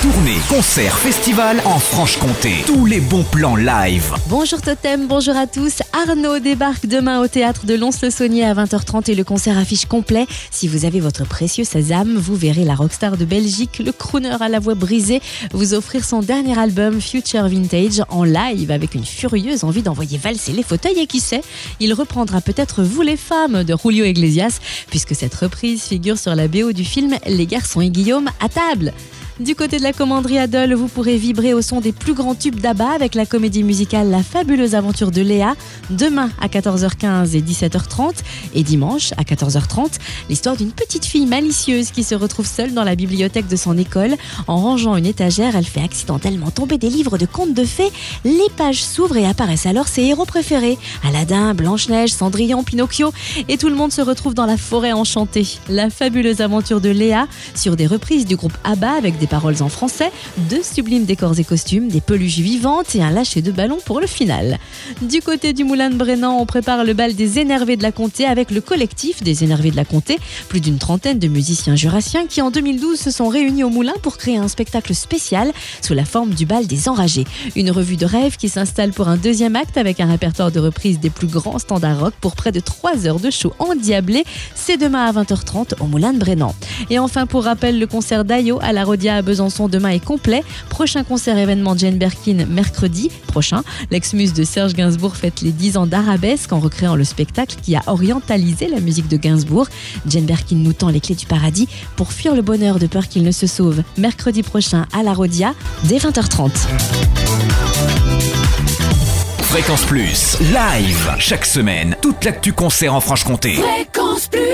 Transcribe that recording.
Tournée, concert, festival en Franche-Comté. Tous les bons plans live. Bonjour Totem, bonjour à tous. Arnaud débarque demain au théâtre de Lons-le-Saunier à 20h30 et le concert affiche complet. Si vous avez votre précieux sésame, vous verrez la rockstar de Belgique, le crooner à la voix brisée, vous offrir son dernier album Future Vintage en live avec une furieuse envie d'envoyer valser les fauteuils et qui sait, il reprendra peut-être Vous les femmes de Julio Iglesias puisque cette reprise figure sur la BO du film Les garçons et Guillaume à table. Du côté de la commanderie Adol, vous pourrez vibrer au son des plus grands tubes d'Abba avec la comédie musicale La fabuleuse aventure de Léa, demain à 14h15 et 17h30, et dimanche à 14h30, l'histoire d'une petite fille malicieuse qui se retrouve seule dans la bibliothèque de son école. En rangeant une étagère, elle fait accidentellement tomber des livres de contes de fées. Les pages s'ouvrent et apparaissent alors ses héros préférés Aladdin, Blanche-Neige, Cendrillon, Pinocchio, et tout le monde se retrouve dans la forêt enchantée. La fabuleuse aventure de Léa sur des reprises du groupe Abba avec des paroles en français, deux sublimes décors et costumes, des peluches vivantes et un lâcher de ballon pour le final. Du côté du Moulin de Brennan, on prépare le bal des énervés de la Comté avec le collectif des énervés de la Comté, plus d'une trentaine de musiciens jurassiens qui en 2012 se sont réunis au Moulin pour créer un spectacle spécial sous la forme du bal des enragés. Une revue de rêve qui s'installe pour un deuxième acte avec un répertoire de reprises des plus grands standards rock pour près de 3 heures de show endiablé. C'est demain à 20h30 au Moulin de Brennan. Et enfin, pour rappel, le concert d'Ayo à la Rodia à Besançon demain est complet. Prochain concert événement Jane Birkin mercredi prochain. L'ex-muse de Serge Gainsbourg fête les 10 ans d'Arabesque en recréant le spectacle qui a orientalisé la musique de Gainsbourg. Jane Birkin nous tend les clés du paradis pour fuir le bonheur de peur qu'il ne se sauve. Mercredi prochain à la Rodia dès 20h30. Fréquence Plus. Live. Chaque semaine, toute l'actu concert en Franche-Comté. Fréquence Plus